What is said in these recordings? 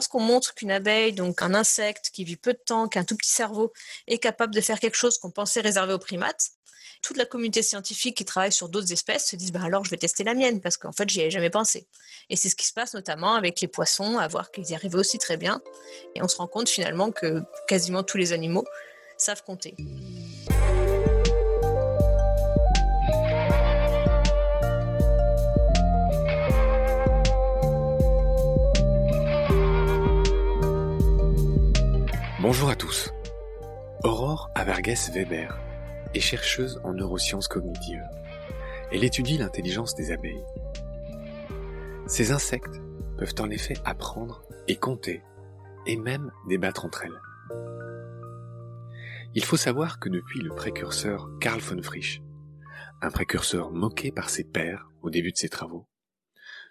Lorsqu'on montre qu'une abeille, donc un insecte qui vit peu de temps, qui a un tout petit cerveau, est capable de faire quelque chose qu'on pensait réservé aux primates, toute la communauté scientifique qui travaille sur d'autres espèces se disent bah alors je vais tester la mienne parce qu'en fait j'y avais jamais pensé. Et c'est ce qui se passe notamment avec les poissons, à voir qu'ils y arrivaient aussi très bien. Et on se rend compte finalement que quasiment tous les animaux savent compter. Bonjour à tous. Aurore Averges Weber est chercheuse en neurosciences cognitives. Elle étudie l'intelligence des abeilles. Ces insectes peuvent en effet apprendre et compter, et même débattre entre elles. Il faut savoir que depuis le précurseur Karl von Frisch, un précurseur moqué par ses pairs au début de ses travaux,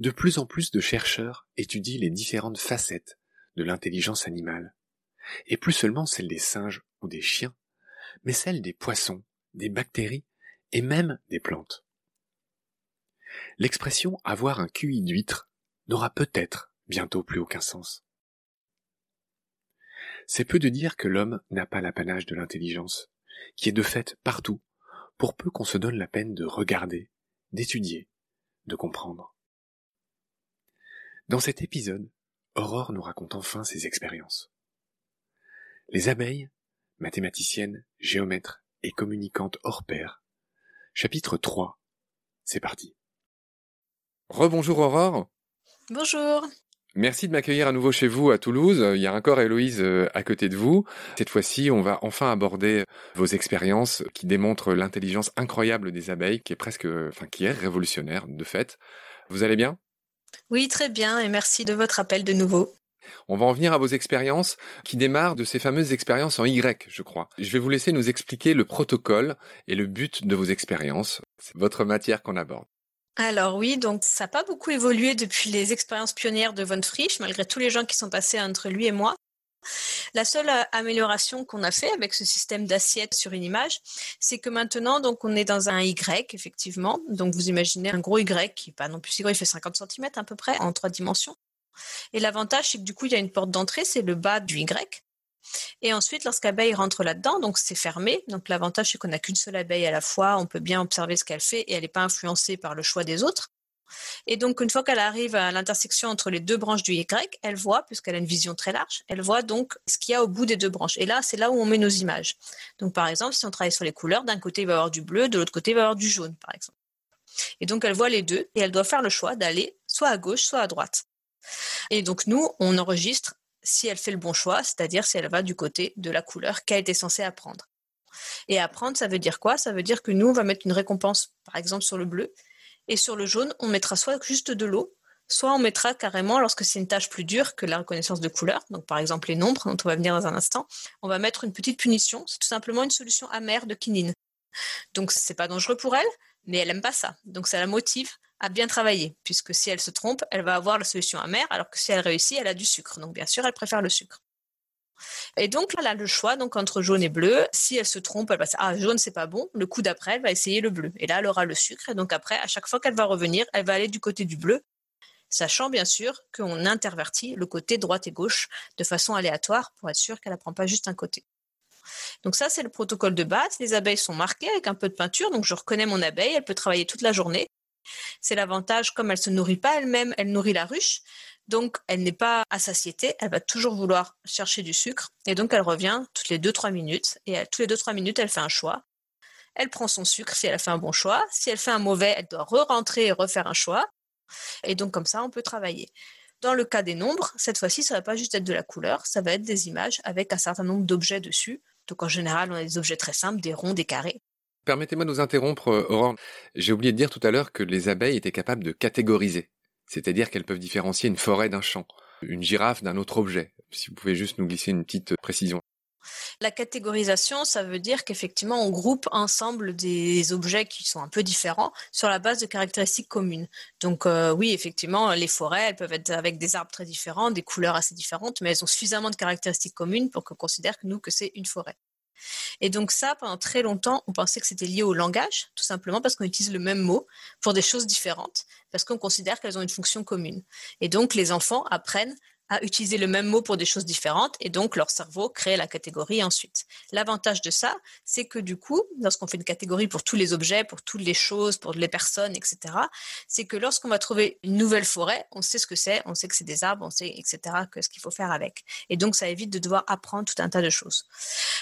de plus en plus de chercheurs étudient les différentes facettes de l'intelligence animale et plus seulement celle des singes ou des chiens, mais celle des poissons, des bactéries et même des plantes. L'expression avoir un QI d'huître n'aura peut-être bientôt plus aucun sens. C'est peu de dire que l'homme n'a pas l'apanage de l'intelligence, qui est de fait partout, pour peu qu'on se donne la peine de regarder, d'étudier, de comprendre. Dans cet épisode, Aurore nous raconte enfin ses expériences. Les abeilles, mathématiciennes, géomètres et communicantes hors pair. Chapitre 3. C'est parti. Rebonjour Aurore. Bonjour. Merci de m'accueillir à nouveau chez vous à Toulouse. Il y a encore Héloïse euh, à côté de vous. Cette fois-ci, on va enfin aborder vos expériences qui démontrent l'intelligence incroyable des abeilles, qui est presque, enfin, qui est révolutionnaire de fait. Vous allez bien? Oui, très bien, et merci de votre appel de nouveau. On va en venir à vos expériences qui démarrent de ces fameuses expériences en Y, je crois. Je vais vous laisser nous expliquer le protocole et le but de vos expériences. C'est votre matière qu'on aborde. Alors oui, donc ça n'a pas beaucoup évolué depuis les expériences pionnières de Von Frisch, malgré tous les gens qui sont passés entre lui et moi. La seule euh, amélioration qu'on a fait avec ce système d'assiette sur une image, c'est que maintenant, donc, on est dans un Y, effectivement. Donc, vous imaginez un gros Y qui n'est pas non plus si gros, il fait 50 cm à peu près en trois dimensions. Et l'avantage, c'est que du coup, il y a une porte d'entrée, c'est le bas du Y. Et ensuite, lorsqu'abeille rentre là-dedans, donc c'est fermé. Donc l'avantage, c'est qu'on n'a qu'une seule abeille à la fois. On peut bien observer ce qu'elle fait et elle n'est pas influencée par le choix des autres. Et donc, une fois qu'elle arrive à l'intersection entre les deux branches du Y, elle voit, puisqu'elle a une vision très large, elle voit donc ce qu'il y a au bout des deux branches. Et là, c'est là où on met nos images. Donc, par exemple, si on travaille sur les couleurs, d'un côté, il va y avoir du bleu, de l'autre côté, il va y avoir du jaune, par exemple. Et donc, elle voit les deux et elle doit faire le choix d'aller soit à gauche, soit à droite. Et donc, nous, on enregistre si elle fait le bon choix, c'est-à-dire si elle va du côté de la couleur qu'elle était censée apprendre. Et apprendre, ça veut dire quoi? Ça veut dire que nous, on va mettre une récompense, par exemple, sur le bleu, et sur le jaune, on mettra soit juste de l'eau, soit on mettra carrément, lorsque c'est une tâche plus dure que la reconnaissance de couleur, donc par exemple les nombres, dont on va venir dans un instant, on va mettre une petite punition. C'est tout simplement une solution amère de quinine. Donc c'est pas dangereux pour elle, mais elle aime pas ça. Donc ça la motive à bien travailler, puisque si elle se trompe, elle va avoir la solution amère, alors que si elle réussit, elle a du sucre. Donc bien sûr, elle préfère le sucre. Et donc là, elle a le choix donc entre jaune et bleu. Si elle se trompe, elle va dire ah jaune c'est pas bon. Le coup d'après, elle va essayer le bleu. Et là, elle aura le sucre. Et donc après, à chaque fois qu'elle va revenir, elle va aller du côté du bleu, sachant bien sûr qu'on intervertit le côté droite et gauche de façon aléatoire pour être sûr qu'elle n'apprend pas juste un côté. Donc ça, c'est le protocole de base. Les abeilles sont marquées avec un peu de peinture, donc je reconnais mon abeille, elle peut travailler toute la journée. C'est l'avantage, comme elle se nourrit pas elle-même, elle nourrit la ruche. Donc, elle n'est pas à satiété, elle va toujours vouloir chercher du sucre. Et donc, elle revient toutes les 2-3 minutes. Et toutes les 2-3 minutes, elle fait un choix. Elle prend son sucre si elle a fait un bon choix. Si elle fait un mauvais, elle doit re-rentrer et refaire un choix. Et donc, comme ça, on peut travailler. Dans le cas des nombres, cette fois-ci, ça ne va pas juste être de la couleur, ça va être des images avec un certain nombre d'objets dessus. Donc, en général, on a des objets très simples, des ronds, des carrés. Permettez-moi de vous interrompre, Aurore. J'ai oublié de dire tout à l'heure que les abeilles étaient capables de catégoriser c'est-à-dire qu'elles peuvent différencier une forêt d'un champ, une girafe d'un autre objet. Si vous pouvez juste nous glisser une petite précision. La catégorisation, ça veut dire qu'effectivement, on groupe ensemble des objets qui sont un peu différents sur la base de caractéristiques communes. Donc euh, oui, effectivement, les forêts, elles peuvent être avec des arbres très différents, des couleurs assez différentes, mais elles ont suffisamment de caractéristiques communes pour qu'on considère que nous, que c'est une forêt. Et donc ça, pendant très longtemps, on pensait que c'était lié au langage, tout simplement parce qu'on utilise le même mot pour des choses différentes, parce qu'on considère qu'elles ont une fonction commune. Et donc les enfants apprennent à utiliser le même mot pour des choses différentes et donc leur cerveau crée la catégorie ensuite. L'avantage de ça, c'est que du coup, lorsqu'on fait une catégorie pour tous les objets, pour toutes les choses, pour les personnes, etc., c'est que lorsqu'on va trouver une nouvelle forêt, on sait ce que c'est, on sait que c'est des arbres, on sait, etc., que ce qu'il faut faire avec. Et donc, ça évite de devoir apprendre tout un tas de choses.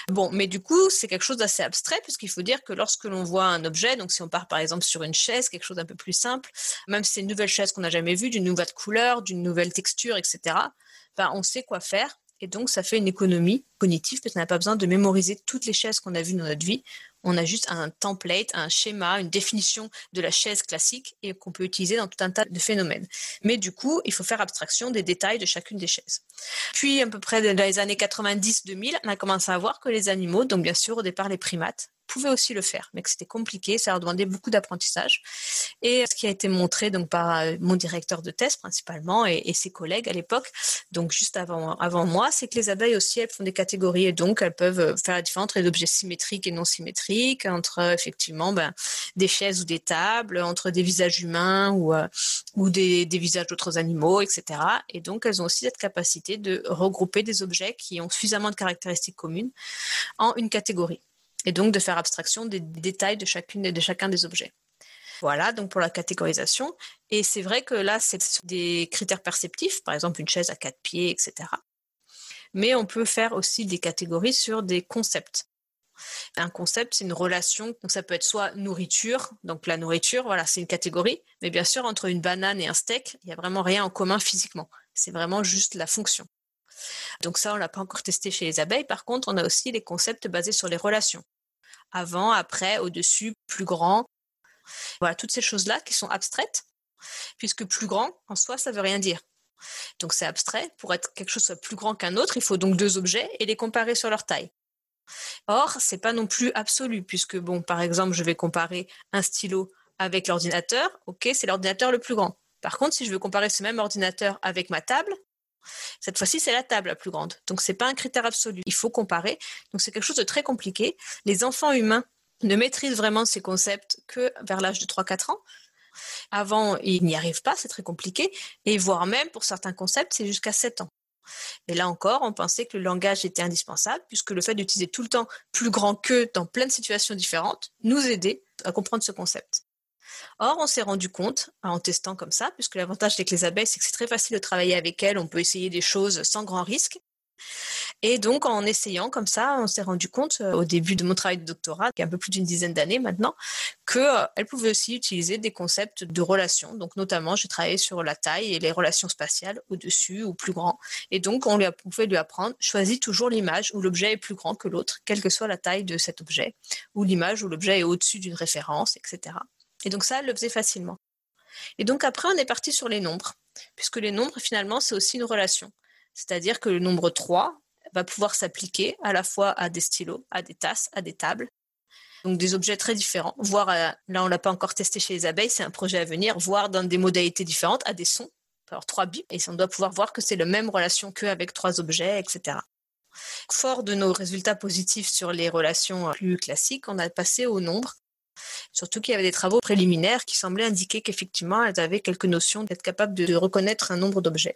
Bon, mais du coup, c'est quelque chose d'assez abstrait puisqu'il faut dire que lorsque l'on voit un objet, donc si on part par exemple sur une chaise, quelque chose d'un peu plus simple, même si c'est une nouvelle chaise qu'on n'a jamais vue, d'une nouvelle couleur, d'une nouvelle texture, etc., on sait quoi faire. Et donc, ça fait une économie cognitive parce qu'on n'a pas besoin de mémoriser toutes les chaises qu'on a vues dans notre vie. On a juste un template, un schéma, une définition de la chaise classique et qu'on peut utiliser dans tout un tas de phénomènes. Mais du coup, il faut faire abstraction des détails de chacune des chaises. Puis, à peu près dans les années 90-2000, on a commencé à voir que les animaux, donc bien sûr au départ les primates, pouvaient aussi le faire, mais que c'était compliqué, ça leur demandait beaucoup d'apprentissage. Et ce qui a été montré donc par euh, mon directeur de thèse principalement et, ses collègues à l'époque, donc juste avant, avant moi, c'est que les abeilles aussi, elles font des catégories et donc elles peuvent euh, faire la différence entre les objets symétriques et non symétriques, entre euh, effectivement ben, des chaises ou des tables, entre des visages humains ou, des visages d'autres animaux, etc. Et donc elles ont aussi cette capacité de regrouper des objets qui ont suffisamment de caractéristiques communes en une catégorie et donc de faire abstraction des détails de, chacune, de chacun des objets. Voilà, donc pour la catégorisation. Et c'est vrai que là, c'est des critères perceptifs, par exemple une chaise à quatre pieds, etc. Mais on peut faire aussi des catégories sur des concepts. Un concept, c'est une relation, donc ça peut être soit nourriture, donc la nourriture, voilà, c'est une catégorie, mais bien sûr, entre une banane et un steak, il n'y a vraiment rien en commun physiquement. C'est vraiment juste la fonction. Donc ça, on l'a pas encore testé chez les abeilles. Par contre, on a aussi les concepts basés sur les relations. Avant, après, au-dessus, plus grand. Voilà, toutes ces choses-là qui sont abstraites, puisque plus grand, en soi, ça veut rien dire. Donc c'est abstrait. Pour être quelque chose soit plus grand qu'un autre, il faut donc deux objets et les comparer sur leur taille. Or, c'est pas non plus absolu, puisque bon, par exemple, je vais comparer un stylo avec l'ordinateur. Ok, c'est l'ordinateur le plus grand. Par contre, si je veux comparer ce même ordinateur avec ma table, cette fois-ci, c'est la table la plus grande. Donc, ce n'est pas un critère absolu. Il faut comparer. Donc, c'est quelque chose de très compliqué. Les enfants humains ne maîtrisent vraiment ces concepts que vers l'âge de 3-4 ans. Avant, ils n'y arrivent pas, c'est très compliqué. Et voire même, pour certains concepts, c'est jusqu'à 7 ans. Et là encore, on pensait que le langage était indispensable, puisque le fait d'utiliser tout le temps plus grand que dans plein de situations différentes nous aidait à comprendre ce concept. Or, on s'est rendu compte, en testant comme ça, puisque l'avantage avec les abeilles, c'est que c'est très facile de travailler avec elles, on peut essayer des choses sans grand risque. Et donc, en essayant comme ça, on s'est rendu compte, euh, au début de mon travail de doctorat, qui est un peu plus d'une dizaine d'années maintenant, qu'elles euh, pouvaient aussi utiliser des concepts de relations. Donc, notamment, j'ai travaillé sur la taille et les relations spatiales, au-dessus ou plus grand. Et donc, on, pouvait lui apprendre, choisis toujours l'image où l'objet est plus grand que l'autre, quelle que soit la taille de cet objet, ou l'image où l'objet est au-dessus d'une référence, etc. Et donc, ça, elle le faisait facilement. Et donc, après, on est parti sur les nombres, puisque les nombres, finalement, c'est aussi une relation. C'est-à-dire que le nombre 3 va pouvoir s'appliquer à la fois à des stylos, à des tasses, à des tables. Donc des objets très différents, voire, euh, là on l'a pas encore testé chez les abeilles, c'est un projet à venir, voire dans des modalités différentes, à des sons. Alors trois bips, et on doit pouvoir voir que c'est la même relation qu'avec trois objets, etc. Fort de nos résultats positifs sur les relations plus classiques, on a passé au nombre. Surtout qu'il y avait des travaux préliminaires qui semblaient indiquer qu'effectivement, elles avaient quelques notions d'être capables de reconnaître un nombre d'objets.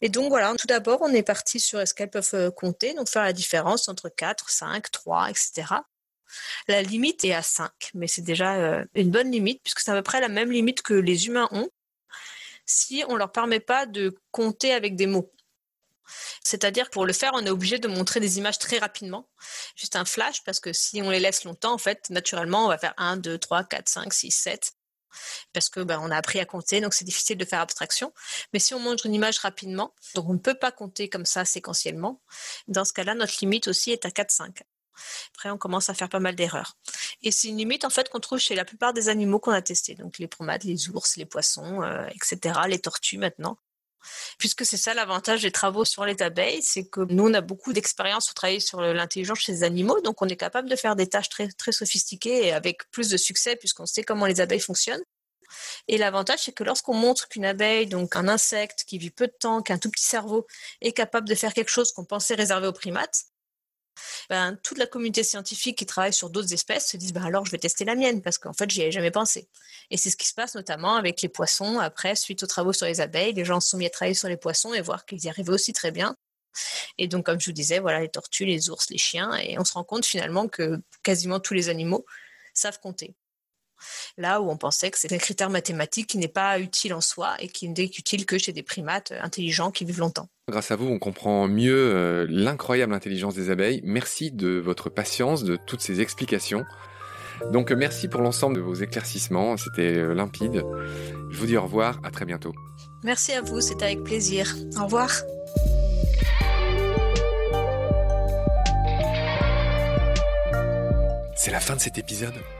Et donc voilà, tout d'abord, on est parti sur est-ce qu'elles peuvent euh, compter, donc faire la différence entre 4, 5, 3, etc. La limite est à 5, mais c'est déjà euh, une bonne limite, puisque c'est à peu près la même limite que les humains ont, si on ne leur permet pas de compter avec des mots. C'est-à-dire pour le faire, on est obligé de montrer des images très rapidement, juste un flash, parce que si on les laisse longtemps, en fait, naturellement, on va faire 1, 2, 3, 4, 5, 6, 7 parce que ben, on a appris à compter, donc c'est difficile de faire abstraction. Mais si on montre une image rapidement, donc on ne peut pas compter comme ça séquentiellement, dans ce cas-là, notre limite aussi est à 4-5. Après, on commence à faire pas mal d'erreurs. Et c'est une limite en fait qu'on trouve chez la plupart des animaux qu'on a testés, donc les promates, les ours, les poissons, euh, etc., les tortues maintenant. Puisque c'est ça l'avantage des travaux sur les abeilles, c'est que nous, on a beaucoup d'expérience pour travailler sur l'intelligence chez les animaux, donc on est capable de faire des tâches très, très sophistiquées et avec plus de succès puisqu'on sait comment les abeilles fonctionnent. Et l'avantage, c'est que lorsqu'on montre qu'une abeille, donc un insecte qui vit peu de temps, qui a un tout petit cerveau, est capable de faire quelque chose qu'on pensait réservé aux primates, ben, toute la communauté scientifique qui travaille sur d'autres espèces se disent ben alors je vais tester la mienne parce qu'en fait j'y avais jamais pensé. Et c'est ce qui se passe notamment avec les poissons. Après, suite aux travaux sur les abeilles, les gens se sont mis à travailler sur les poissons et voir qu'ils y arrivaient aussi très bien. Et donc, comme je vous disais, voilà, les tortues, les ours, les chiens, et on se rend compte finalement que quasiment tous les animaux savent compter. Là où on pensait que c'est un critère mathématique qui n'est pas utile en soi et qui n'est utile que chez des primates intelligents qui vivent longtemps. Grâce à vous, on comprend mieux euh, l'incroyable intelligence des abeilles. Merci de votre patience, de toutes ces explications. Donc merci pour l'ensemble de vos éclaircissements, c'était euh, limpide. Je vous dis au revoir, à très bientôt. Merci à vous, c'était avec plaisir. Au revoir. C'est la fin de cet épisode.